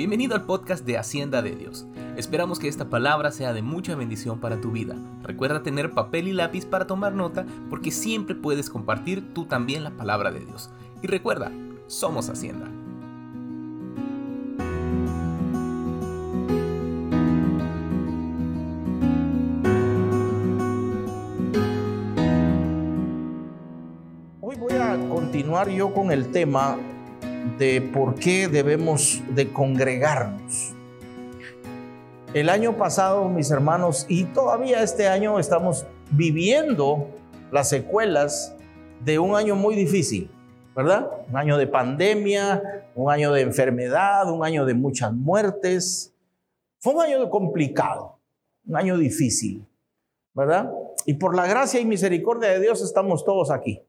Bienvenido al podcast de Hacienda de Dios. Esperamos que esta palabra sea de mucha bendición para tu vida. Recuerda tener papel y lápiz para tomar nota porque siempre puedes compartir tú también la palabra de Dios. Y recuerda, somos Hacienda. Hoy voy a continuar yo con el tema de por qué debemos de congregarnos. El año pasado, mis hermanos, y todavía este año estamos viviendo las secuelas de un año muy difícil, ¿verdad? Un año de pandemia, un año de enfermedad, un año de muchas muertes. Fue un año complicado, un año difícil, ¿verdad? Y por la gracia y misericordia de Dios estamos todos aquí.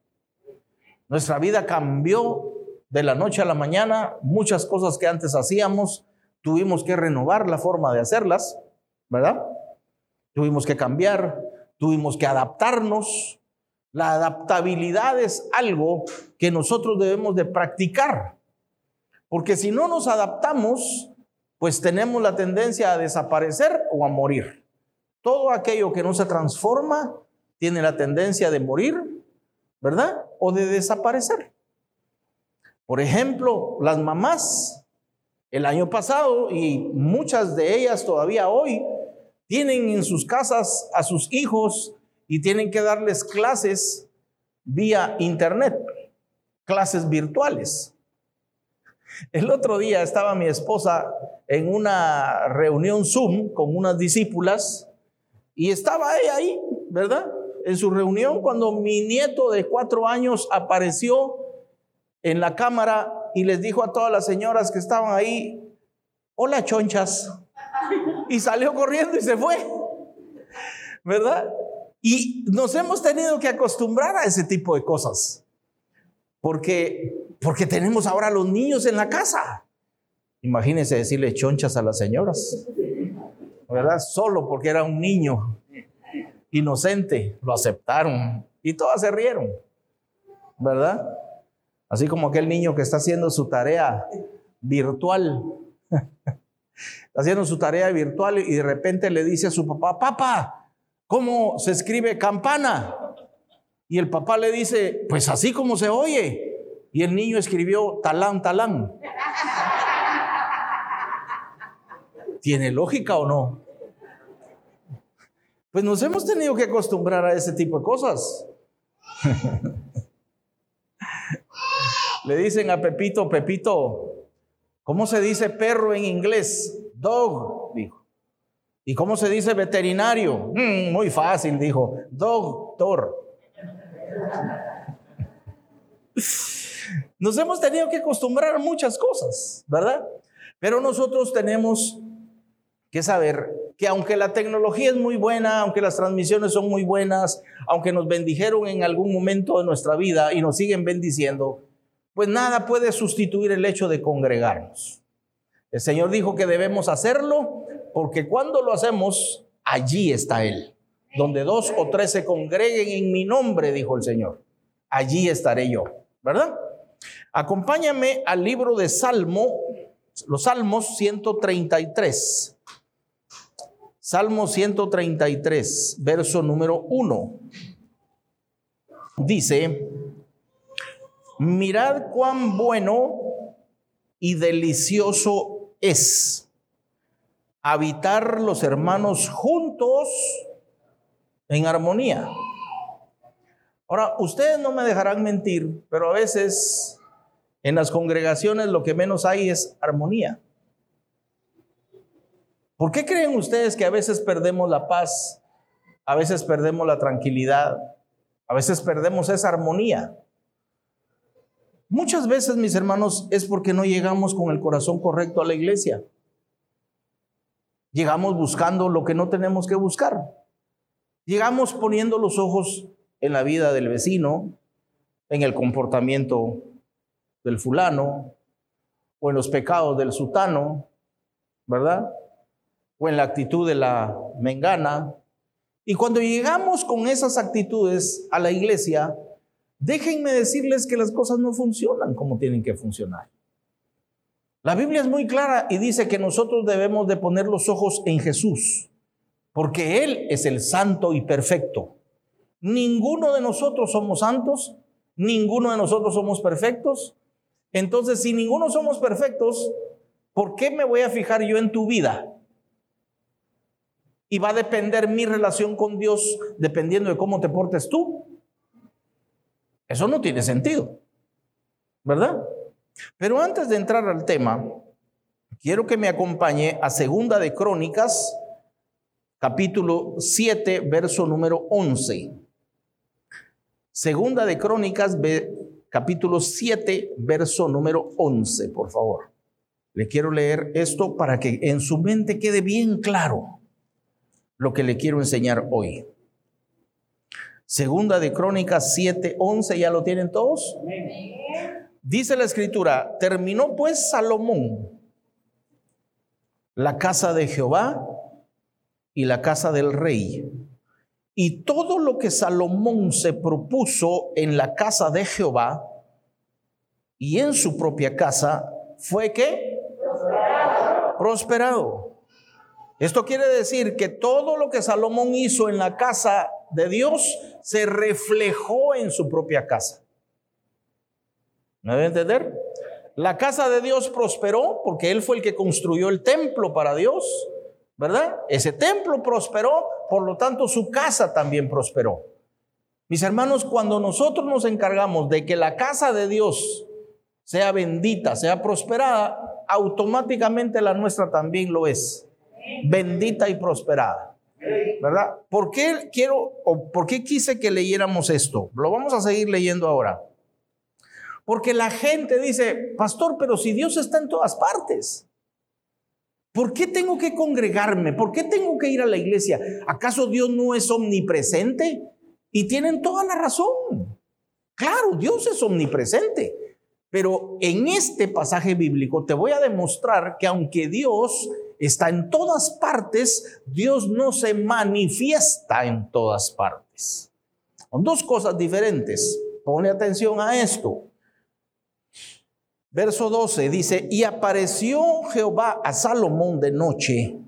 Nuestra vida cambió de la noche a la mañana, muchas cosas que antes hacíamos, tuvimos que renovar la forma de hacerlas, ¿verdad? Tuvimos que cambiar, tuvimos que adaptarnos. La adaptabilidad es algo que nosotros debemos de practicar, porque si no nos adaptamos, pues tenemos la tendencia a desaparecer o a morir. Todo aquello que no se transforma tiene la tendencia de morir, ¿verdad? O de desaparecer. Por ejemplo, las mamás, el año pasado y muchas de ellas todavía hoy, tienen en sus casas a sus hijos y tienen que darles clases vía internet, clases virtuales. El otro día estaba mi esposa en una reunión Zoom con unas discípulas y estaba ella ahí, ¿verdad? En su reunión cuando mi nieto de cuatro años apareció en la cámara y les dijo a todas las señoras que estaban ahí, hola chonchas. Y salió corriendo y se fue. ¿Verdad? Y nos hemos tenido que acostumbrar a ese tipo de cosas. Porque, porque tenemos ahora los niños en la casa. Imagínense decirle chonchas a las señoras. ¿Verdad? Solo porque era un niño inocente. Lo aceptaron. Y todas se rieron. ¿Verdad? Así como aquel niño que está haciendo su tarea virtual. haciendo su tarea virtual y de repente le dice a su papá, papá, ¿cómo se escribe campana? Y el papá le dice, pues así como se oye. Y el niño escribió talán, talán. ¿Tiene lógica o no? Pues nos hemos tenido que acostumbrar a ese tipo de cosas. Le dicen a Pepito, Pepito, ¿cómo se dice perro en inglés? Dog, dijo. ¿Y cómo se dice veterinario? Mm, muy fácil, dijo. Doctor. Nos hemos tenido que acostumbrar a muchas cosas, ¿verdad? Pero nosotros tenemos que saber que aunque la tecnología es muy buena, aunque las transmisiones son muy buenas, aunque nos bendijeron en algún momento de nuestra vida y nos siguen bendiciendo, pues nada puede sustituir el hecho de congregarnos. El Señor dijo que debemos hacerlo porque cuando lo hacemos, allí está Él. Donde dos o tres se congreguen en mi nombre, dijo el Señor, allí estaré yo, ¿verdad? Acompáñame al libro de Salmo, los Salmos 133. Salmo 133, verso número 1. Dice, mirad cuán bueno y delicioso es habitar los hermanos juntos en armonía. Ahora, ustedes no me dejarán mentir, pero a veces en las congregaciones lo que menos hay es armonía. ¿Por qué creen ustedes que a veces perdemos la paz, a veces perdemos la tranquilidad, a veces perdemos esa armonía? Muchas veces, mis hermanos, es porque no llegamos con el corazón correcto a la iglesia. Llegamos buscando lo que no tenemos que buscar. Llegamos poniendo los ojos en la vida del vecino, en el comportamiento del fulano, o en los pecados del sutano, ¿verdad? O en la actitud de la mengana. Y cuando llegamos con esas actitudes a la iglesia, Déjenme decirles que las cosas no funcionan como tienen que funcionar. La Biblia es muy clara y dice que nosotros debemos de poner los ojos en Jesús, porque Él es el santo y perfecto. Ninguno de nosotros somos santos, ninguno de nosotros somos perfectos. Entonces, si ninguno somos perfectos, ¿por qué me voy a fijar yo en tu vida? Y va a depender mi relación con Dios dependiendo de cómo te portes tú. Eso no tiene sentido, ¿verdad? Pero antes de entrar al tema, quiero que me acompañe a Segunda de Crónicas, capítulo 7, verso número 11. Segunda de Crónicas, capítulo 7, verso número 11, por favor. Le quiero leer esto para que en su mente quede bien claro lo que le quiero enseñar hoy. Segunda de Crónicas 7, 11, ¿ya lo tienen todos? Dice la escritura, terminó pues Salomón la casa de Jehová y la casa del rey. Y todo lo que Salomón se propuso en la casa de Jehová y en su propia casa fue que prosperado. prosperado. Esto quiere decir que todo lo que Salomón hizo en la casa de Dios se reflejó en su propia casa. ¿Me debe entender? La casa de Dios prosperó porque Él fue el que construyó el templo para Dios, ¿verdad? Ese templo prosperó, por lo tanto su casa también prosperó. Mis hermanos, cuando nosotros nos encargamos de que la casa de Dios sea bendita, sea prosperada, automáticamente la nuestra también lo es. Bendita y prosperada. ¿Verdad? ¿Por qué quiero o por qué quise que leyéramos esto? Lo vamos a seguir leyendo ahora. Porque la gente dice, pastor, pero si Dios está en todas partes, ¿por qué tengo que congregarme? ¿Por qué tengo que ir a la iglesia? ¿Acaso Dios no es omnipresente? Y tienen toda la razón. Claro, Dios es omnipresente. Pero en este pasaje bíblico te voy a demostrar que aunque Dios está en todas partes, Dios no se manifiesta en todas partes. Son dos cosas diferentes. Pone atención a esto. Verso 12 dice, y apareció Jehová a Salomón de noche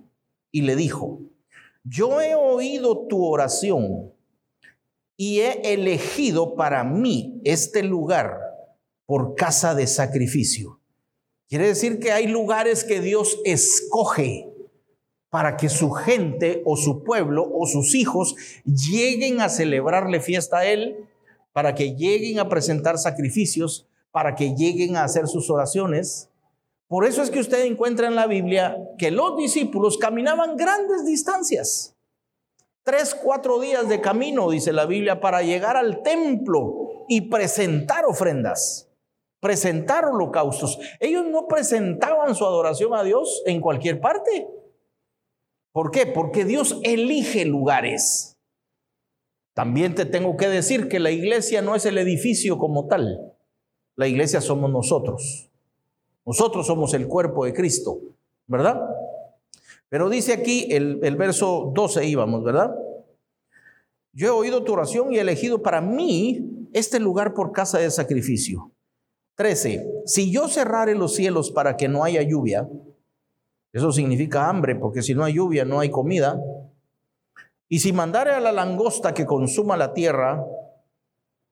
y le dijo, yo he oído tu oración y he elegido para mí este lugar por casa de sacrificio. Quiere decir que hay lugares que Dios escoge para que su gente o su pueblo o sus hijos lleguen a celebrarle fiesta a Él, para que lleguen a presentar sacrificios, para que lleguen a hacer sus oraciones. Por eso es que usted encuentra en la Biblia que los discípulos caminaban grandes distancias. Tres, cuatro días de camino, dice la Biblia, para llegar al templo y presentar ofrendas, presentar holocaustos. Ellos no presentaban su adoración a Dios en cualquier parte. ¿Por qué? Porque Dios elige lugares. También te tengo que decir que la iglesia no es el edificio como tal. La iglesia somos nosotros. Nosotros somos el cuerpo de Cristo, ¿verdad? Pero dice aquí el, el verso 12 íbamos, ¿verdad? Yo he oído tu oración y he elegido para mí este lugar por casa de sacrificio. 13. Si yo cerrare los cielos para que no haya lluvia, eso significa hambre, porque si no hay lluvia no hay comida. Y si mandare a la langosta que consuma la tierra,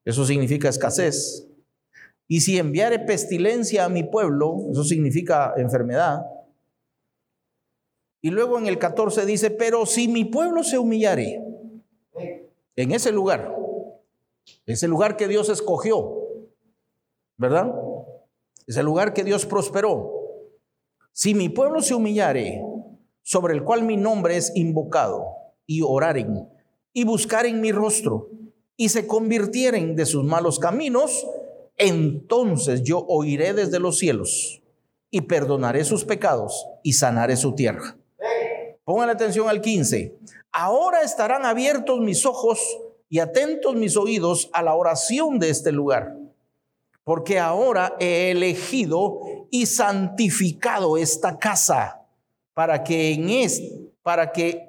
eso significa escasez. Y si enviare pestilencia a mi pueblo, eso significa enfermedad. Y luego en el 14 dice, pero si mi pueblo se humillare en ese lugar, ese lugar que Dios escogió, ¿verdad? Ese lugar que Dios prosperó. Si mi pueblo se humillare, sobre el cual mi nombre es invocado, y oraren, y buscaren mi rostro, y se convirtieren de sus malos caminos, entonces yo oiré desde los cielos y perdonaré sus pecados y sanaré su tierra. Pongan atención al 15. Ahora estarán abiertos mis ojos y atentos mis oídos a la oración de este lugar, porque ahora he elegido y santificado esta casa para que en es, para que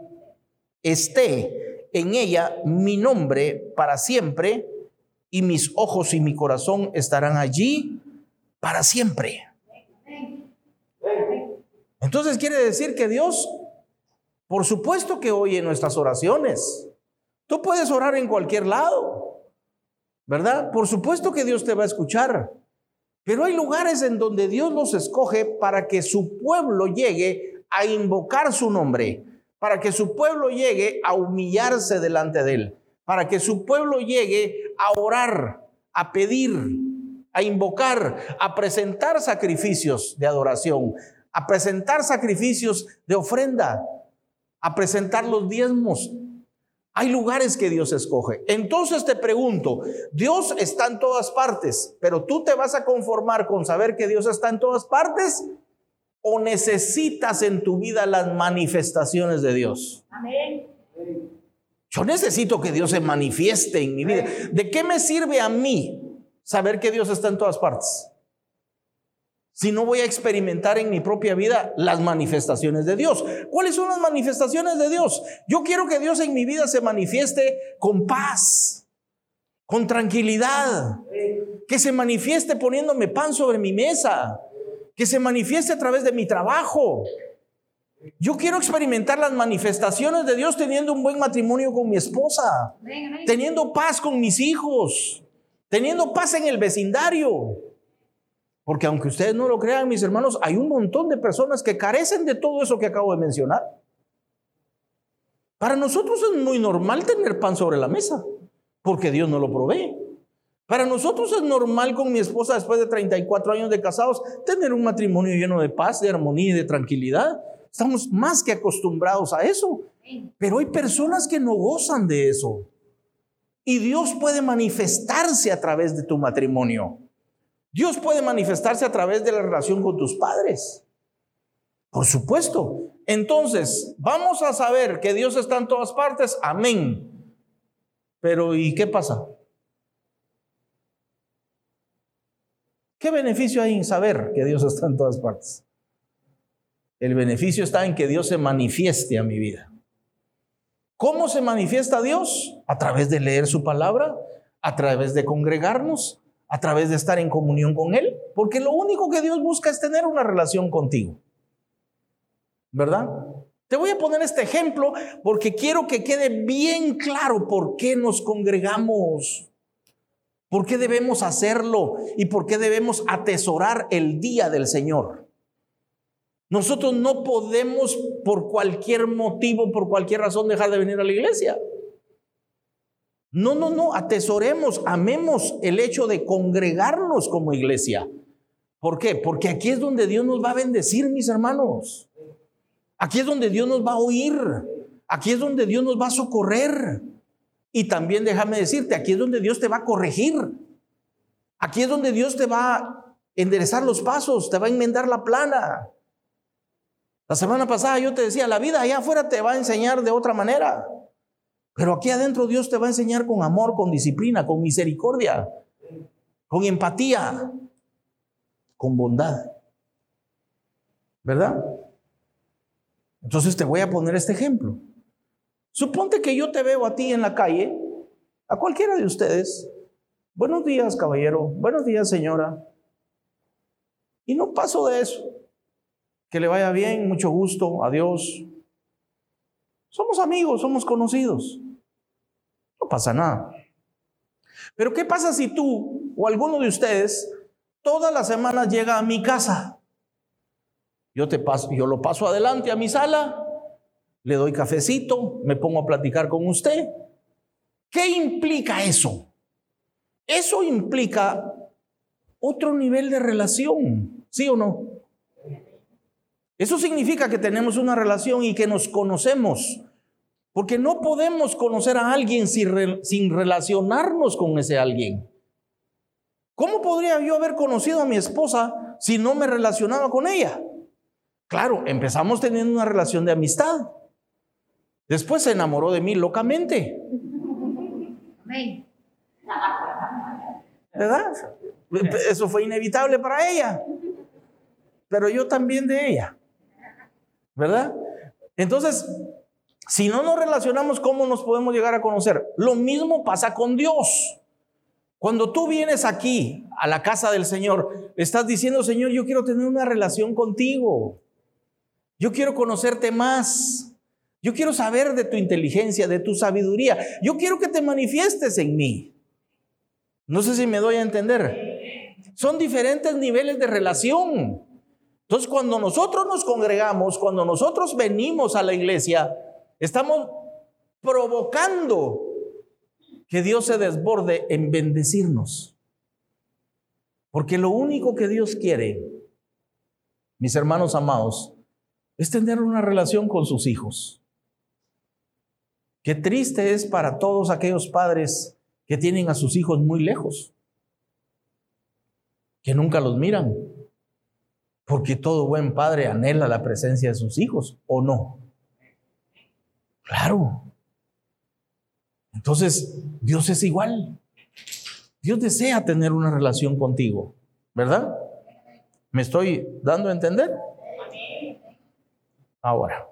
esté en ella mi nombre para siempre y mis ojos y mi corazón estarán allí para siempre. Entonces quiere decir que Dios, por supuesto que oye nuestras oraciones. Tú puedes orar en cualquier lado, ¿verdad? Por supuesto que Dios te va a escuchar. Pero hay lugares en donde Dios los escoge para que su pueblo llegue a invocar su nombre, para que su pueblo llegue a humillarse delante de Él, para que su pueblo llegue a orar, a pedir, a invocar, a presentar sacrificios de adoración, a presentar sacrificios de ofrenda, a presentar los diezmos. Hay lugares que Dios escoge. Entonces te pregunto, Dios está en todas partes, pero tú te vas a conformar con saber que Dios está en todas partes o necesitas en tu vida las manifestaciones de Dios. Amén. Yo necesito que Dios se manifieste en mi vida. ¿De qué me sirve a mí saber que Dios está en todas partes? Si no voy a experimentar en mi propia vida las manifestaciones de Dios. ¿Cuáles son las manifestaciones de Dios? Yo quiero que Dios en mi vida se manifieste con paz, con tranquilidad, que se manifieste poniéndome pan sobre mi mesa, que se manifieste a través de mi trabajo. Yo quiero experimentar las manifestaciones de Dios teniendo un buen matrimonio con mi esposa, teniendo paz con mis hijos, teniendo paz en el vecindario. Porque aunque ustedes no lo crean, mis hermanos, hay un montón de personas que carecen de todo eso que acabo de mencionar. Para nosotros es muy normal tener pan sobre la mesa, porque Dios no lo provee. Para nosotros es normal con mi esposa, después de 34 años de casados, tener un matrimonio lleno de paz, de armonía y de tranquilidad. Estamos más que acostumbrados a eso. Pero hay personas que no gozan de eso. Y Dios puede manifestarse a través de tu matrimonio. Dios puede manifestarse a través de la relación con tus padres. Por supuesto. Entonces, vamos a saber que Dios está en todas partes. Amén. Pero ¿y qué pasa? ¿Qué beneficio hay en saber que Dios está en todas partes? El beneficio está en que Dios se manifieste a mi vida. ¿Cómo se manifiesta Dios? A través de leer su palabra, a través de congregarnos, a través de estar en comunión con Él, porque lo único que Dios busca es tener una relación contigo. ¿Verdad? Te voy a poner este ejemplo porque quiero que quede bien claro por qué nos congregamos, por qué debemos hacerlo y por qué debemos atesorar el día del Señor. Nosotros no podemos por cualquier motivo, por cualquier razón dejar de venir a la iglesia. No, no, no, atesoremos, amemos el hecho de congregarnos como iglesia. ¿Por qué? Porque aquí es donde Dios nos va a bendecir, mis hermanos. Aquí es donde Dios nos va a oír. Aquí es donde Dios nos va a socorrer. Y también déjame decirte, aquí es donde Dios te va a corregir. Aquí es donde Dios te va a enderezar los pasos, te va a enmendar la plana. La semana pasada yo te decía, la vida allá afuera te va a enseñar de otra manera. Pero aquí adentro Dios te va a enseñar con amor, con disciplina, con misericordia, con empatía, con bondad. ¿Verdad? Entonces te voy a poner este ejemplo. Suponte que yo te veo a ti en la calle, a cualquiera de ustedes. Buenos días, caballero. Buenos días, señora. Y no paso de eso. Que le vaya bien, mucho gusto, adiós. Somos amigos, somos conocidos. No pasa nada. Pero ¿qué pasa si tú o alguno de ustedes todas las semanas llega a mi casa? Yo te paso, yo lo paso adelante a mi sala, le doy cafecito, me pongo a platicar con usted. ¿Qué implica eso? Eso implica otro nivel de relación, ¿sí o no? Eso significa que tenemos una relación y que nos conocemos. Porque no podemos conocer a alguien sin, relacionarnos con ese alguien. ¿Cómo podría yo haber conocido a mi esposa si no me relacionaba con ella? Claro, empezamos teniendo una relación de amistad. Después se enamoró de mí locamente. ¿Verdad? Eso fue inevitable para ella. Pero yo también de ella. ¿Verdad? Entonces, si no nos relacionamos, ¿cómo nos podemos llegar a conocer? Lo mismo pasa con Dios. Cuando tú vienes aquí a la casa del Señor, estás diciendo, Señor, yo quiero tener una relación contigo. Yo quiero conocerte más. Yo quiero saber de tu inteligencia, de tu sabiduría. Yo quiero que te manifiestes en mí. No sé si me doy a entender. Son diferentes niveles de relación. Entonces, cuando nosotros nos congregamos, cuando nosotros venimos a la iglesia, estamos provocando que Dios se desborde en bendecirnos. Porque lo único que Dios quiere, mis hermanos amados, es tener una relación con sus hijos. Qué triste es para todos aquellos padres que tienen a sus hijos muy lejos, que nunca los miran, porque todo buen padre anhela la presencia de sus hijos, ¿o no? Claro. Entonces, Dios es igual. Dios desea tener una relación contigo, ¿verdad? ¿Me estoy dando a entender? Ahora,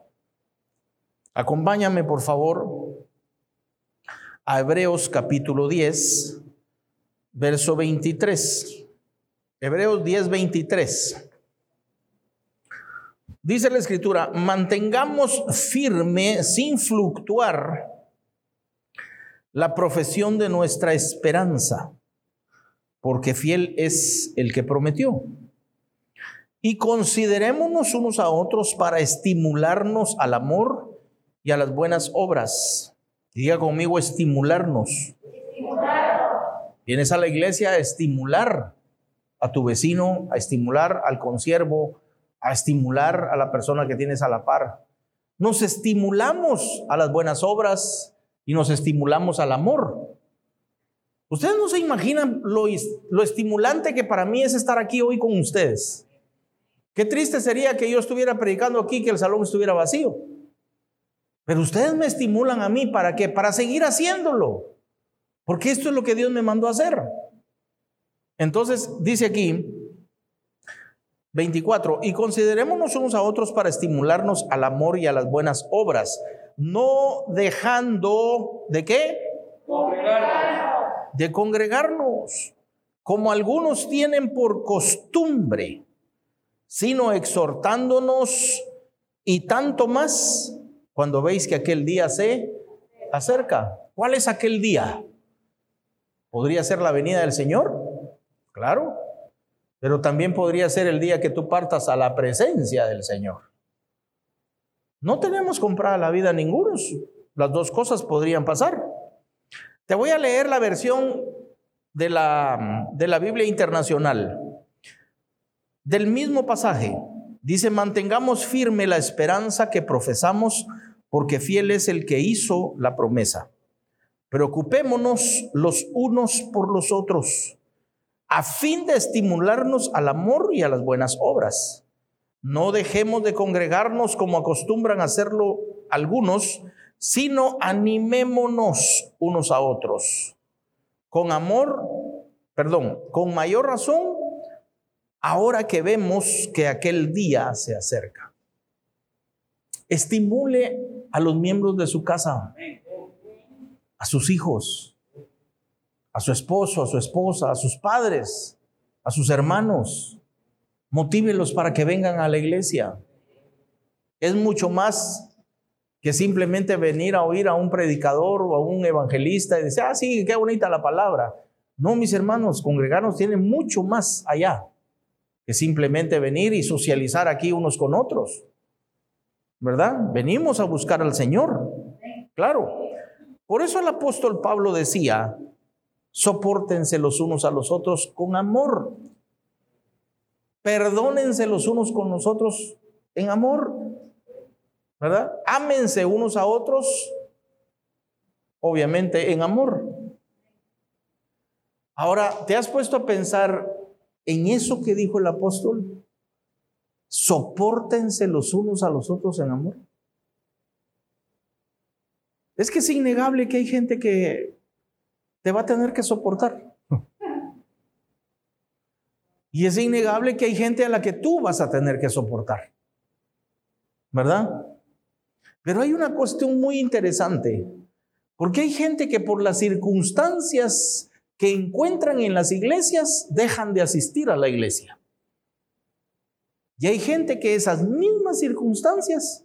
acompáñame por favor a Hebreos capítulo 10, verso 23. Hebreos 10, 23. Dice la escritura, mantengamos firme sin fluctuar la profesión de nuestra esperanza, porque fiel es el que prometió. Y considerémonos unos a otros para estimularnos al amor y a las buenas obras. Diga conmigo estimularnos. Vienes a la iglesia a estimular a tu vecino, a estimular al consiervo, a estimular a la persona que tienes a la par. Nos estimulamos a las buenas obras y nos estimulamos al amor. Ustedes no se imaginan lo, lo estimulante que para mí es estar aquí hoy con ustedes. Qué triste sería que yo estuviera predicando aquí, que el salón estuviera vacío. Pero ustedes me estimulan a mí para qué? Para seguir haciéndolo. Porque esto es lo que Dios me mandó a hacer. Entonces, dice aquí, 24, y considerémonos unos a otros para estimularnos al amor y a las buenas obras, no dejando de qué? De congregarnos, como algunos tienen por costumbre, sino exhortándonos y tanto más cuando veis que aquel día se acerca. ¿Cuál es aquel día? ¿Podría ser la venida del Señor? Claro. Pero también podría ser el día que tú partas a la presencia del Señor. No tenemos comprada la vida ninguno. Las dos cosas podrían pasar. Te voy a leer la versión de la, de la Biblia Internacional. Del mismo pasaje. Dice, mantengamos firme la esperanza que profesamos porque fiel es el que hizo la promesa. Preocupémonos los unos por los otros a fin de estimularnos al amor y a las buenas obras. No dejemos de congregarnos como acostumbran hacerlo algunos, sino animémonos unos a otros. Con amor, perdón, con mayor razón, ahora que vemos que aquel día se acerca. Estimule a los miembros de su casa, a sus hijos, a su esposo, a su esposa, a sus padres, a sus hermanos. Motívelos para que vengan a la iglesia. Es mucho más que simplemente venir a oír a un predicador o a un evangelista y decir, ah, sí, qué bonita la palabra. No, mis hermanos, congregarnos tiene mucho más allá que simplemente venir y socializar aquí unos con otros. ¿Verdad? Venimos a buscar al Señor. Claro. Por eso el apóstol Pablo decía, Sopórtense los unos a los otros con amor. Perdónense los unos con los otros en amor. ¿Verdad? Ámense unos a otros, obviamente en amor. Ahora, ¿te has puesto a pensar en eso que dijo el apóstol? Sopórtense los unos a los otros en amor. Es que es innegable que hay gente que te va a tener que soportar. Y es innegable que hay gente a la que tú vas a tener que soportar. ¿Verdad? Pero hay una cuestión muy interesante, porque hay gente que por las circunstancias que encuentran en las iglesias dejan de asistir a la iglesia. Y hay gente que esas mismas circunstancias,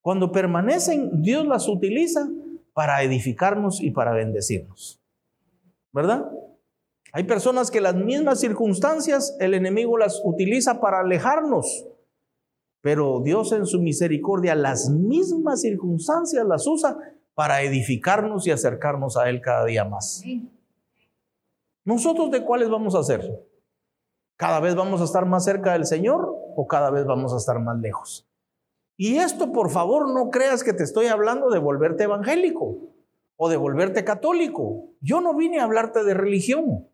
cuando permanecen, Dios las utiliza para edificarnos y para bendecirnos. ¿Verdad? Hay personas que las mismas circunstancias el enemigo las utiliza para alejarnos, pero Dios en su misericordia las mismas circunstancias las usa para edificarnos y acercarnos a Él cada día más. ¿Nosotros de cuáles vamos a ser? ¿Cada vez vamos a estar más cerca del Señor o cada vez vamos a estar más lejos? Y esto, por favor, no creas que te estoy hablando de volverte evangélico o de volverte católico. Yo no vine a hablarte de religión.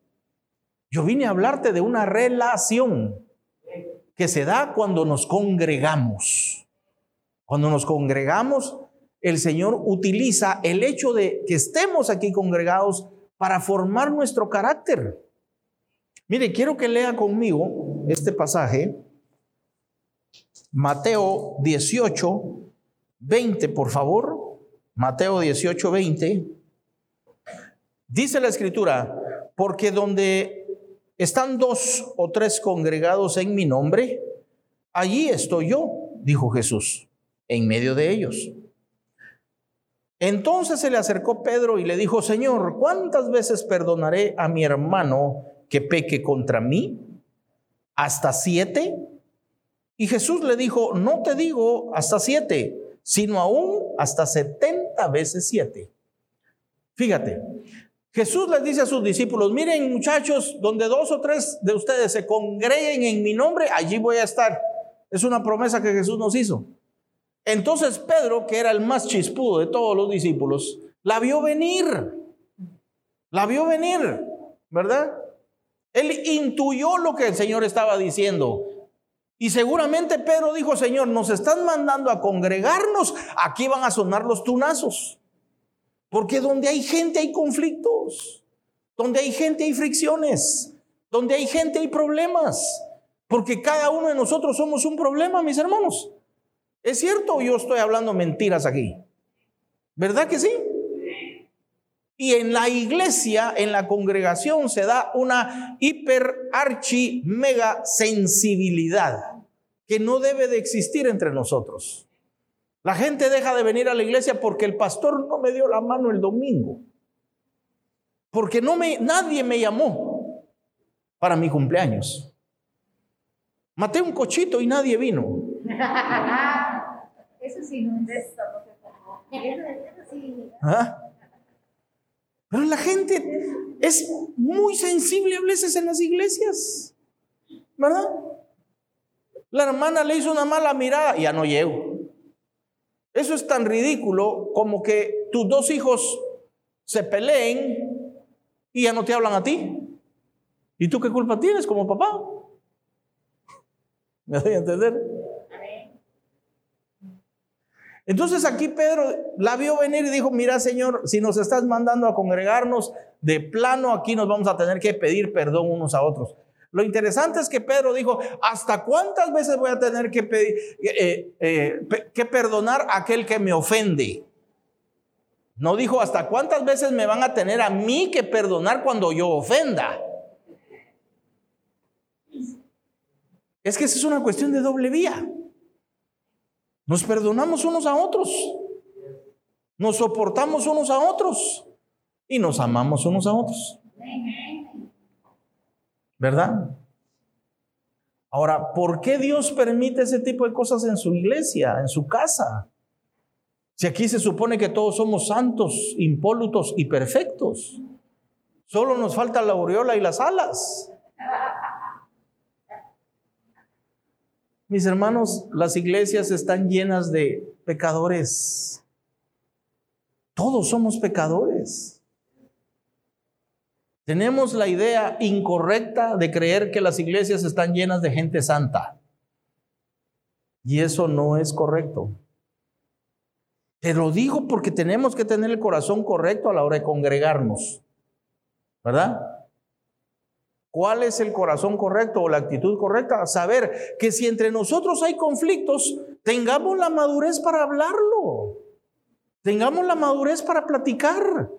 Yo vine a hablarte de una relación que se da cuando nos congregamos. Cuando nos congregamos, el Señor utiliza el hecho de que estemos aquí congregados para formar nuestro carácter. Mire, quiero que lea conmigo este pasaje, Mateo 18, 20, por favor. Mateo 18, 20. Dice la escritura, porque donde están dos o tres congregados en mi nombre, allí estoy yo, dijo Jesús, en medio de ellos. Entonces se le acercó Pedro y le dijo, Señor, ¿cuántas veces perdonaré a mi hermano que peque contra mí? ¿Hasta siete? Y Jesús le dijo, no te digo hasta siete, sino aún hasta setenta veces siete. Fíjate, Jesús les dice a sus discípulos, miren muchachos, donde dos o tres de ustedes se congreguen en mi nombre, allí voy a estar. Es una promesa que Jesús nos hizo. Entonces Pedro, que era el más chispudo de todos los discípulos, la vio venir. La vio venir, ¿verdad? Él intuyó lo que el Señor estaba diciendo. Y seguramente Pedro dijo, Señor, nos están mandando a congregarnos, aquí van a sonar los tunazos. Porque donde hay gente hay conflictos, donde hay gente hay fricciones, donde hay gente hay problemas. Porque cada uno de nosotros somos un problema, mis hermanos. ¿Es cierto o yo estoy hablando mentiras aquí? ¿Verdad que sí? Y en la iglesia, en la congregación, se da una hiper archi mega sensibilidad que no debe de existir entre nosotros. La gente deja de venir a la iglesia porque el pastor no me dio la mano el domingo. Porque no me, nadie me llamó para mi cumpleaños. Maté un cochito y nadie vino. Eso sí no es. ¿Ah? Pero la gente es muy sensible a veces en las iglesias. ¿Verdad? La hermana le hizo una mala mirada y ya no llego. Eso es tan ridículo como que tus dos hijos se peleen y ya no te hablan a ti. ¿Y tú qué culpa tienes como papá? ¿Me doy a entender? Entonces aquí Pedro la vio venir y dijo, mira Señor, si nos estás mandando a congregarnos, de plano aquí nos vamos a tener que pedir perdón unos a otros. Lo interesante es que Pedro dijo, ¿hasta cuántas veces voy a tener que, pedir, eh, eh, que perdonar a aquel que me ofende? No dijo, ¿hasta cuántas veces me van a tener a mí que perdonar cuando yo ofenda? Es que esa es una cuestión de doble vía. Nos perdonamos unos a otros. Nos soportamos unos a otros. Y nos amamos unos a otros. ¿Verdad? Ahora, ¿por qué Dios permite ese tipo de cosas en su iglesia, en su casa? Si aquí se supone que todos somos santos, impolutos y perfectos. Solo nos falta la aureola y las alas. Mis hermanos, las iglesias están llenas de pecadores. Todos somos pecadores. Tenemos la idea incorrecta de creer que las iglesias están llenas de gente santa. Y eso no es correcto. Te lo digo porque tenemos que tener el corazón correcto a la hora de congregarnos. ¿Verdad? ¿Cuál es el corazón correcto o la actitud correcta? Saber que si entre nosotros hay conflictos, tengamos la madurez para hablarlo. Tengamos la madurez para platicar.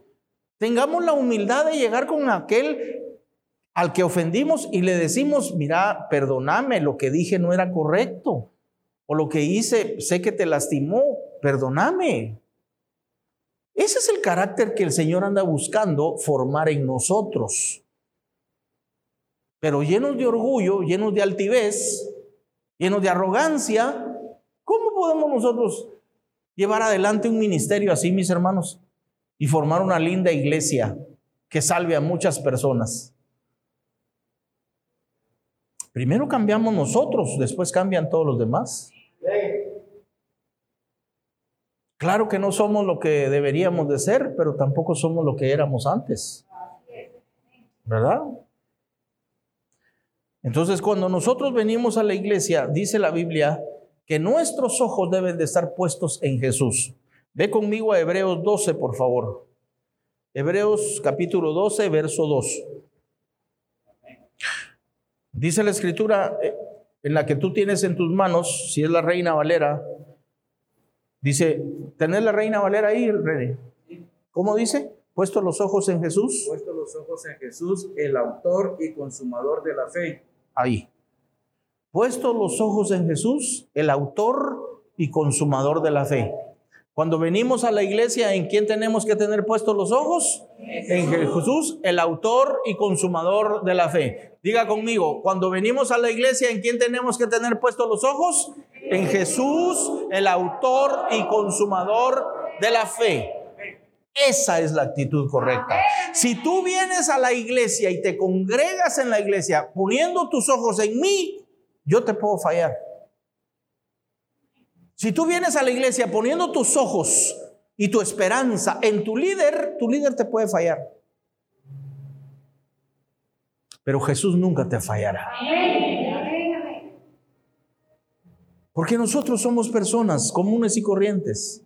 Tengamos la humildad de llegar con aquel al que ofendimos y le decimos, mira, perdóname, lo que dije no era correcto, o lo que hice, sé que te lastimó, perdóname. Ese es el carácter que el Señor anda buscando formar en nosotros. Pero llenos de orgullo, llenos de altivez, llenos de arrogancia, ¿cómo podemos nosotros llevar adelante un ministerio así, mis hermanos? Y formar una linda iglesia que salve a muchas personas. Primero cambiamos nosotros, después cambian todos los demás. Claro que no somos lo que deberíamos de ser, pero tampoco somos lo que éramos antes. ¿Verdad? Entonces, cuando nosotros venimos a la iglesia, dice la Biblia que nuestros ojos deben de estar puestos en Jesús. Ve conmigo a Hebreos 12, por favor. Hebreos capítulo 12, verso 2. Dice la escritura eh, en la que tú tienes en tus manos, si es la reina Valera, Dice, ¿tenés la reina Valera ahí, René? ¿Cómo dice? Puesto los ojos en Jesús. Puesto los ojos en Jesús, el autor y consumador de la fe. Ahí. Puesto los ojos en Jesús, el autor y consumador de la fe. Cuando venimos a la iglesia, ¿en quién tenemos que tener puestos los ojos? En Jesús, el autor y consumador de la fe. Diga conmigo, cuando venimos a la iglesia, ¿en quién tenemos que tener puestos los ojos? En Jesús, el autor y consumador de la fe. Esa es la actitud correcta. Si tú vienes a la iglesia y te congregas en la iglesia poniendo tus ojos en mí, yo te puedo fallar. Si tú vienes a la iglesia poniendo tus ojos y tu esperanza en tu líder, tu líder te puede fallar. Pero Jesús nunca te fallará. Porque nosotros somos personas comunes y corrientes,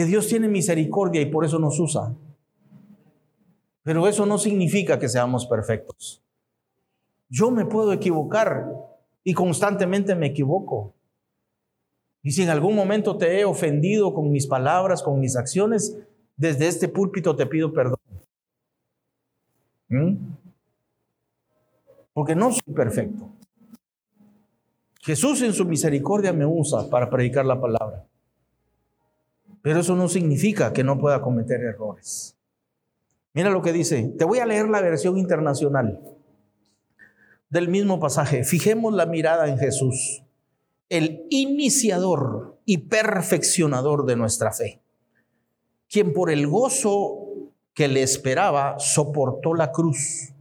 que Dios tiene misericordia y por eso nos usa. Pero eso no significa que seamos perfectos. Yo me puedo equivocar y constantemente me equivoco. Y si en algún momento te he ofendido con mis palabras, con mis acciones, desde este púlpito te pido perdón. ¿Mm? Porque no soy perfecto. Jesús en su misericordia me usa para predicar la palabra. Pero eso no significa que no pueda cometer errores. Mira lo que dice. Te voy a leer la versión internacional del mismo pasaje. Fijemos la mirada en Jesús el iniciador y perfeccionador de nuestra fe, quien por el gozo que le esperaba soportó la cruz,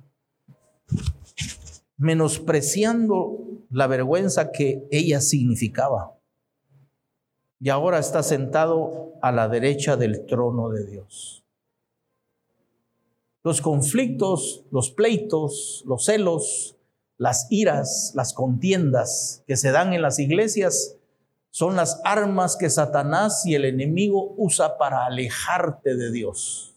menospreciando la vergüenza que ella significaba. Y ahora está sentado a la derecha del trono de Dios. Los conflictos, los pleitos, los celos, las iras, las contiendas que se dan en las iglesias son las armas que Satanás y el enemigo usa para alejarte de Dios.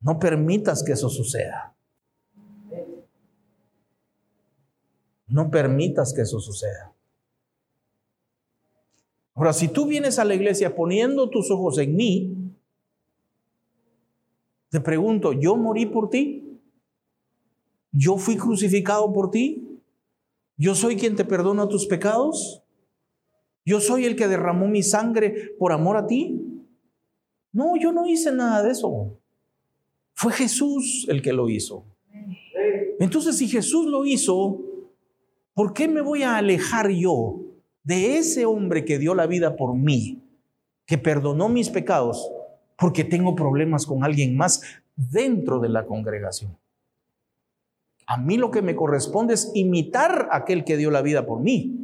No permitas que eso suceda. No permitas que eso suceda. Ahora, si tú vienes a la iglesia poniendo tus ojos en mí, te pregunto, ¿yo morí por ti? yo fui crucificado por ti, yo soy quien te perdona tus pecados, yo soy el que derramó mi sangre por amor a ti. No, yo no hice nada de eso. Fue Jesús el que lo hizo. Entonces, si Jesús lo hizo, ¿por qué me voy a alejar yo de ese hombre que dio la vida por mí, que perdonó mis pecados, porque tengo problemas con alguien más dentro de la congregación? A mí lo que me corresponde es imitar a aquel que dio la vida por mí.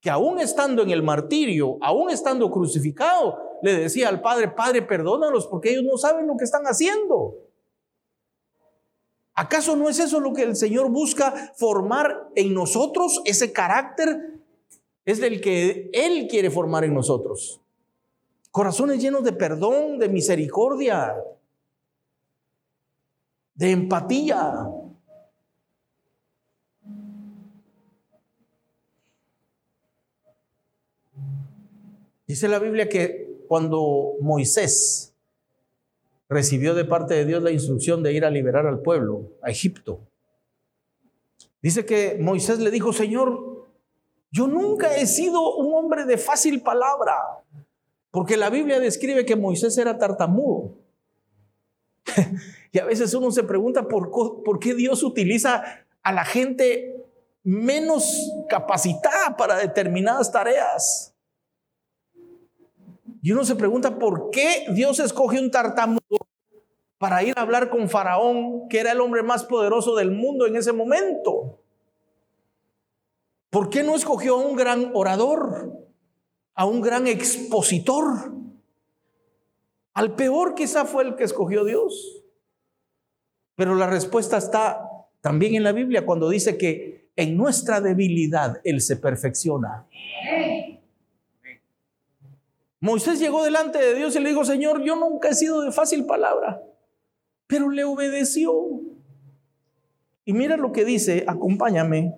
Que aún estando en el martirio, aún estando crucificado, le decía al Padre, Padre, perdónalos porque ellos no saben lo que están haciendo. ¿Acaso no es eso lo que el Señor busca formar en nosotros? Ese carácter es del que Él quiere formar en nosotros. Corazones llenos de perdón, de misericordia, de empatía. Dice la Biblia que cuando Moisés recibió de parte de Dios la instrucción de ir a liberar al pueblo, a Egipto. Dice que Moisés le dijo, Señor, yo nunca he sido un hombre de fácil palabra, porque la Biblia describe que Moisés era tartamudo. y a veces uno se pregunta por, qué Dios utiliza a la gente menos capacitada para determinadas tareas. Y uno se pregunta por qué Dios escoge un tartamudo para ir a hablar con Faraón, que era el hombre más poderoso del mundo en ese momento. ¿Por qué no escogió a un gran orador, a un gran expositor? Al peor quizá fue el que escogió Dios. Pero la respuesta está también en la Biblia cuando dice que en nuestra debilidad Él se perfecciona. Moisés llegó delante de Dios y le dijo, Señor, yo nunca he sido de fácil palabra, pero le obedeció. Y mira lo que dice, acompáñame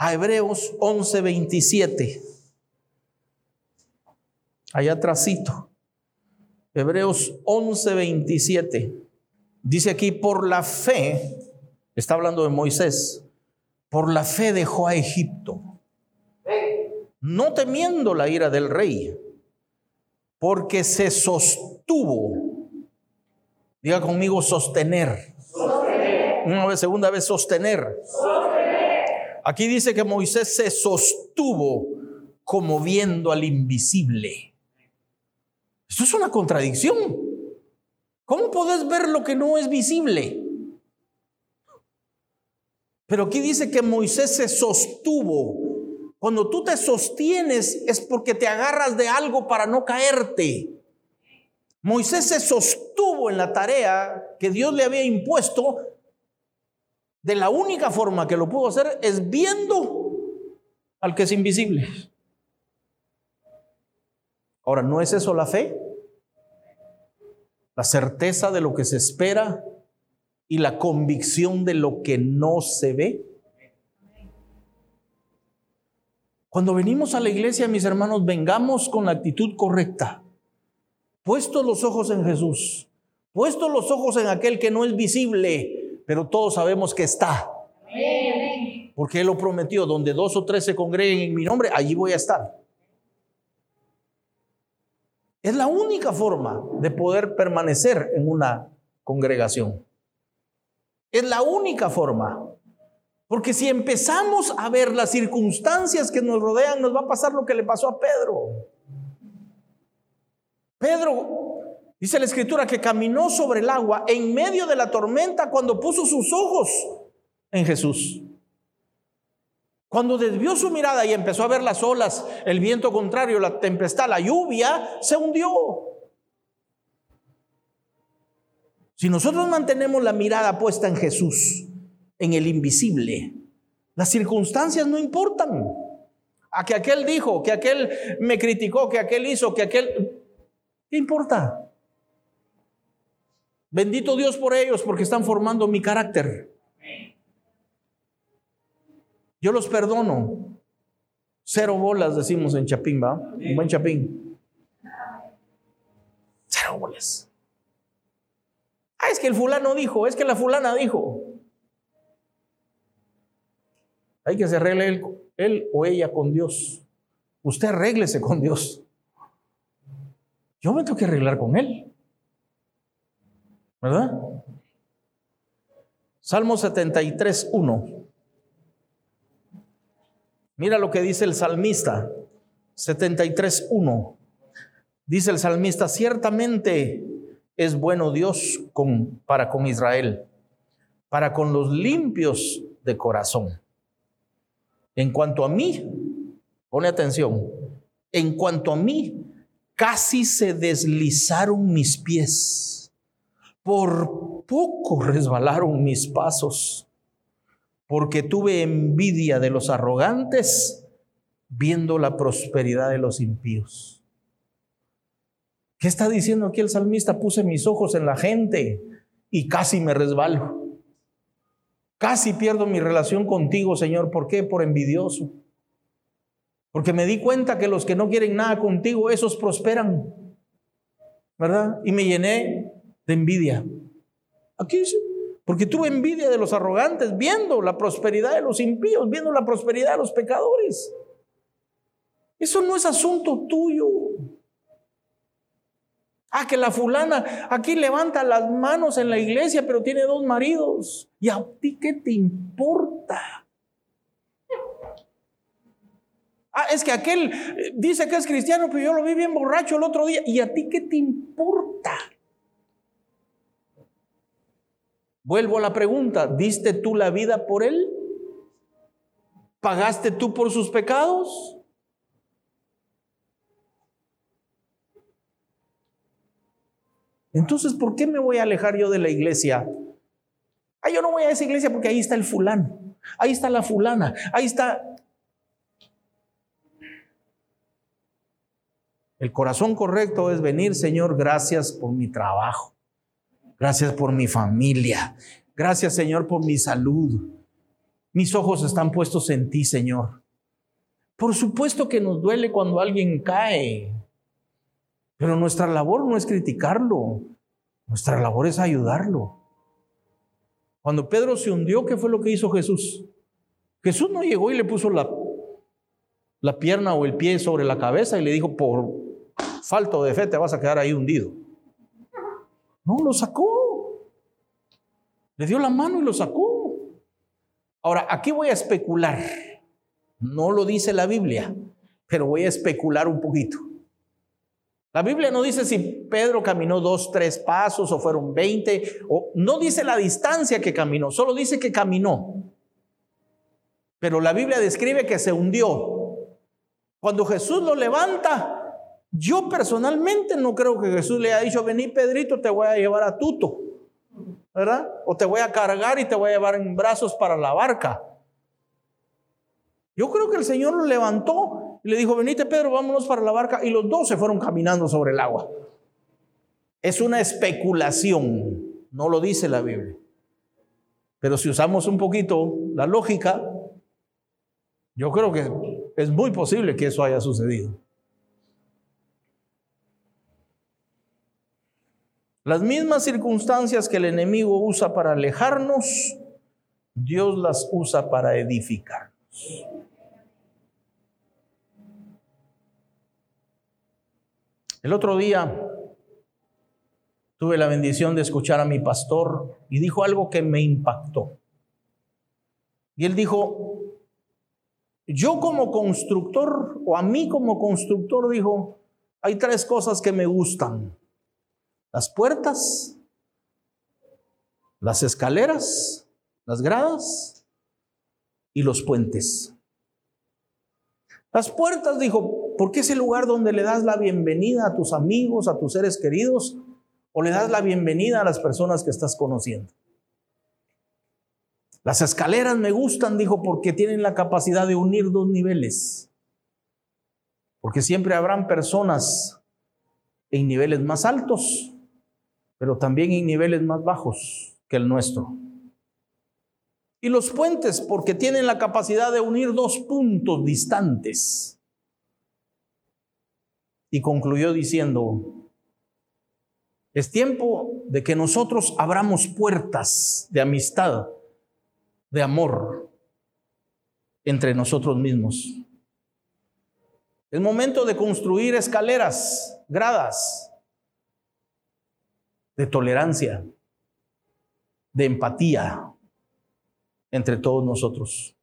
a Hebreos 11:27. Allá atrásito. Hebreos 11:27. Dice aquí, por la fe, está hablando de Moisés, por la fe dejó a Egipto, no temiendo la ira del rey, porque se sostuvo. Diga conmigo sostener. Una vez, segunda vez sostener. Aquí dice que Moisés se sostuvo como viendo al invisible. Esto es una contradicción. ¿Cómo podés ver lo que no es visible? Pero aquí dice que Moisés se sostuvo. Cuando tú te sostienes es porque te agarras de algo para no caerte. Moisés se sostuvo en la tarea que Dios le había impuesto. De la única forma que lo pudo hacer es viendo al que es invisible. Ahora, ¿no es eso la fe? la certeza de lo que se espera y la convicción de lo que no se ve. Cuando venimos a la iglesia, mis hermanos, vengamos con la actitud correcta, puestos los ojos en Jesús, puestos los ojos en aquel que no es visible, pero todos sabemos que está. Porque Él lo prometió, donde dos o tres se congreguen en mi nombre, allí voy a estar. Es la única forma de poder permanecer en una congregación. Es la única forma. Porque si empezamos a ver las circunstancias que nos rodean, nos va a pasar lo que le pasó a Pedro. Pedro, dice la escritura, que caminó sobre el agua en medio de la tormenta cuando puso sus ojos en Jesús. Cuando desvió su mirada y empezó a ver las olas, el viento contrario, la tempestad, la lluvia, se hundió. Si nosotros mantenemos la mirada puesta en Jesús, en el invisible, las circunstancias no importan. A que aquel dijo, que aquel me criticó, que aquel hizo, que aquel... ¿Qué importa? Bendito Dios por ellos porque están formando mi carácter. Yo los perdono. Cero bolas, decimos en Chapín, ¿va? Buen Chapín. Cero bolas. Ah, es que el fulano dijo, es que la fulana dijo. Hay que se arregle él, él o ella con Dios. Usted arréglese con Dios. Yo me tengo que arreglar con Él. ¿Verdad? Salmo 73, 1. Mira lo que dice el salmista 73.1. Dice el salmista, ciertamente es bueno Dios para con Israel, para con los limpios de corazón. En cuanto a mí, pone atención, en cuanto a mí, casi se deslizaron mis pies, por poco resbalaron mis pasos porque tuve envidia de los arrogantes viendo la prosperidad de los impíos. ¿Qué está diciendo aquí el salmista? Puse mis ojos en la gente y casi me resbalo. Casi pierdo mi relación contigo, Señor. ¿Por qué? Por envidioso. Porque me di cuenta que los que no quieren nada contigo, esos prosperan. ¿verdad? Y me llené de envidia. Aquí dice, porque tuve envidia de los arrogantes, viendo la prosperidad de los impíos, viendo la prosperidad de los pecadores. Eso no es asunto tuyo. Ah, que la fulana aquí levanta las manos en la iglesia, pero tiene dos maridos. ¿Y a ti qué te importa? Ah, es que aquel eh, dice que es cristiano, pero yo lo vi bien borracho el otro día. ¿Y a ti qué te importa? Vuelvo a la pregunta, ¿diste tú la vida por él? ¿Pagaste tú por sus pecados? Entonces, ¿por qué me voy a alejar yo de la iglesia? Ah, yo no voy a esa iglesia porque ahí está el fulano, ahí está la fulana, ahí está... El corazón correcto es venir, Señor, gracias por mi trabajo, gracias por mi familia, gracias, Señor, por mi salud. Mis ojos están puestos en ti, Señor. Por supuesto que nos duele cuando alguien cae, pero nuestra labor no es criticarlo, nuestra labor es ayudarlo. Cuando Pedro se hundió, ¿qué fue lo que hizo Jesús? Jesús no llegó y le puso la, la pierna o el pie sobre la cabeza y le dijo, por falto de fe te vas a quedar ahí hundido. No, lo sacó. Le dio la mano y lo sacó. Ahora, aquí voy a especular. No lo dice la Biblia, pero voy a especular un poquito. La Biblia no dice si Pedro caminó dos, tres pasos o fueron veinte, o no dice la distancia que caminó, solo dice que caminó. Pero la Biblia describe que se hundió. Cuando Jesús lo levanta, yo personalmente no creo que Jesús le haya dicho, vení Pedrito, te voy a llevar a Tuto, ¿verdad? O te voy a cargar y te voy a llevar en brazos para la barca. Yo creo que el Señor lo levantó y le dijo, venite Pedro, vámonos para la barca. Y los dos se fueron caminando sobre el agua. Es una especulación, no lo dice la Biblia. Pero si usamos un poquito la lógica, yo creo que es muy posible que eso haya sucedido. Las mismas circunstancias que el enemigo usa para alejarnos, Dios las usa para edificarnos. El otro día tuve la bendición de escuchar a mi pastor y dijo algo que me impactó. Y él dijo, yo como constructor, o a mí como constructor, dijo, hay tres cosas que me gustan. Las puertas, las escaleras, las gradas y los puentes. Las puertas, dijo, porque es el lugar donde le das la bienvenida a tus amigos, a tus seres queridos, o le das la bienvenida a las personas que estás conociendo. Las escaleras me gustan, dijo, porque tienen la capacidad de unir dos niveles. Porque siempre habrán personas en niveles más altos, pero también en niveles más bajos que el nuestro. Y los puentes, porque tienen la capacidad de unir dos puntos distantes. Y concluyó diciendo, es tiempo de que nosotros abramos puertas de amistad, de amor entre nosotros mismos. Es momento de construir escaleras, gradas, de tolerancia, de empatía entre todos nosotros.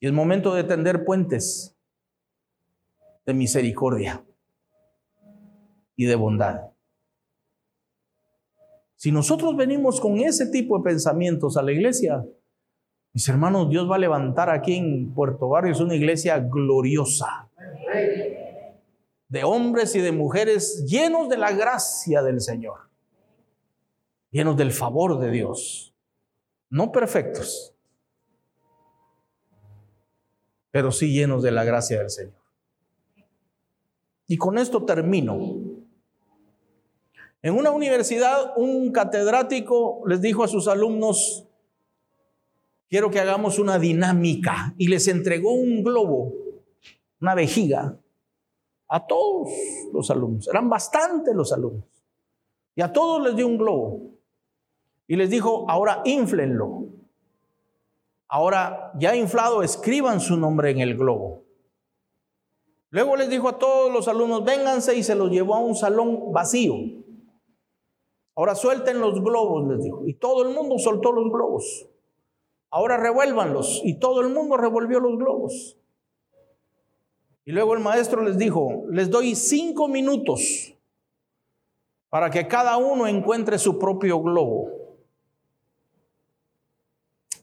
Y es momento de tender puentes de misericordia y de bondad. Si nosotros venimos con ese tipo de pensamientos a la iglesia, mis hermanos, Dios va a levantar aquí en Puerto Barrios una iglesia gloriosa. De hombres y de mujeres llenos de la gracia del Señor. Llenos del favor de Dios. No perfectos, pero sí llenos de la gracia del Señor. Y con esto termino. En una universidad, un catedrático les dijo a sus alumnos, quiero que hagamos una dinámica, y les entregó un globo, una vejiga, A todos los alumnos. Eran bastantes los alumnos. Y a todos les dio un globo. Y les dijo, ahora inflenlo. Ahora, ya inflado, escriban su nombre en el globo. Luego les dijo a todos los alumnos, vénganse y se los llevó a un salón vacío. Ahora suelten los globos, les dijo. Y todo el mundo soltó los globos. Ahora revuélvanlos. Y todo el mundo revolvió los globos. Y luego el maestro les dijo, les doy cinco minutos para que cada uno encuentre su propio globo.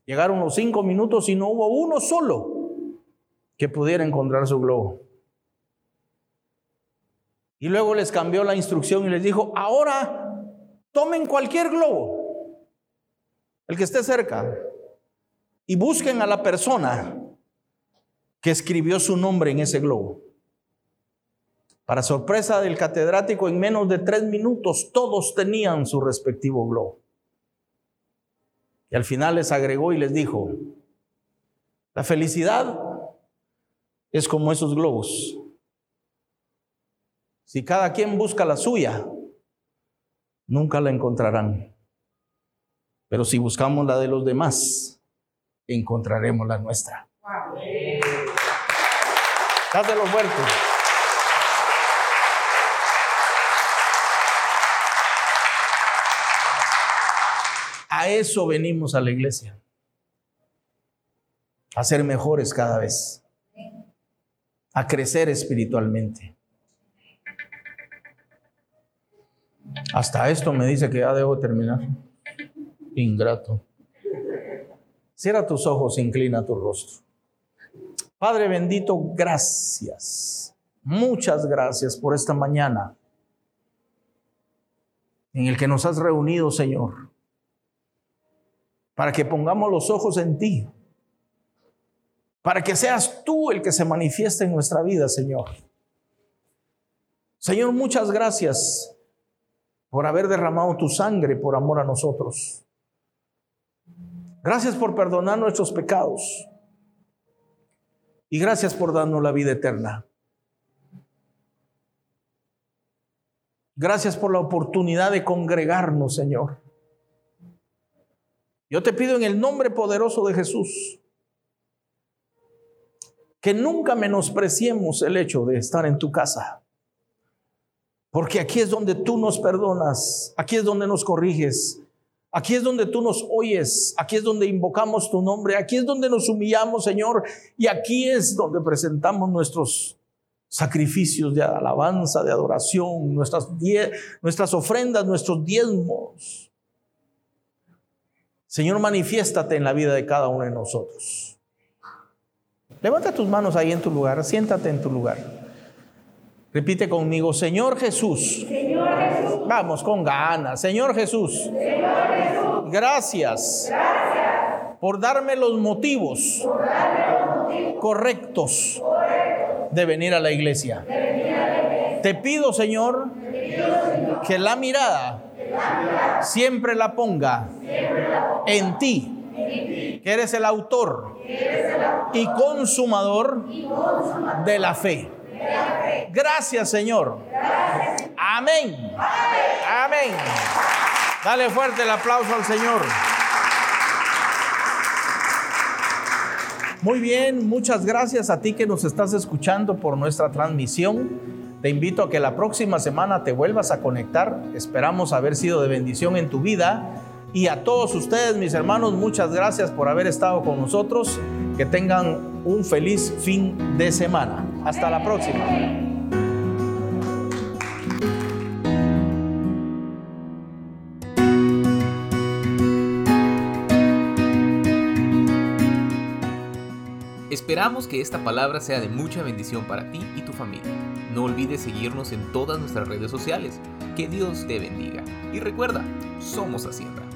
Llegaron los cinco minutos y no hubo uno solo que pudiera encontrar su globo. Y luego les cambió la instrucción y les dijo, ahora tomen cualquier globo, el que esté cerca, y busquen a la persona que escribió su nombre en ese globo. Para sorpresa del catedrático, en menos de tres minutos todos tenían su respectivo globo. Y al final les agregó y les dijo, la felicidad es como esos globos. Si cada quien busca la suya, nunca la encontrarán. Pero si buscamos la de los demás, encontraremos la nuestra. Dáselo fuerte. A eso venimos a la iglesia. A ser mejores cada vez. A crecer espiritualmente. Hasta esto me dice que ya debo terminar. Ingrato. Cierra tus ojos, inclina tu rostro. Padre bendito, gracias. Muchas gracias por esta mañana en el que nos has reunido, Señor, para que pongamos los ojos en ti, para que seas tú el que se manifieste en nuestra vida, Señor. Señor, muchas gracias por haber derramado tu sangre por amor a nosotros. Gracias por perdonar nuestros pecados. Y gracias por darnos la vida eterna. Gracias por la oportunidad de congregarnos, Señor. Yo te pido en el nombre poderoso de Jesús que nunca menospreciemos el hecho de estar en tu casa. Porque aquí es donde tú nos perdonas, aquí es donde nos corriges, aquí es donde tú nos oyes, aquí es donde invocamos tu nombre, aquí es donde nos humillamos, Señor, y aquí es donde presentamos nuestros sacrificios de alabanza, de adoración, nuestras, ofrendas, nuestros diezmos. Señor, manifiéstate en la vida de cada uno de nosotros. Levanta tus manos ahí en tu lugar, siéntate en tu lugar. Repite conmigo, Señor Jesús. Señor Jesús. Vamos con ganas. Señor Jesús. Señor Jesús. Gracias. Gracias. Por darme los motivos, por darme los motivos correctos, correctos de, venir a la iglesia. de venir a la iglesia. Te pido, Señor, Te pido, Señor que la mirada, que la mirada siempre, la ponga, siempre la ponga en ti que eres el autor, eres el autor y, consumador y consumador de la fe. Gracias, Señor. Amén. Amén. Dale fuerte el aplauso al Señor. Muy bien, muchas gracias a ti que nos estás escuchando por nuestra transmisión. Te invito a que la próxima semana te vuelvas a conectar. Esperamos haber sido de bendición en tu vida. Y a todos ustedes, mis hermanos, muchas gracias por haber estado con nosotros. Que tengan un feliz fin de semana. Hasta la próxima. Esperamos que esta palabra sea de mucha bendición para ti y tu familia. No olvides seguirnos en todas nuestras redes sociales. Que Dios te bendiga. Y recuerda, somos Hacienda.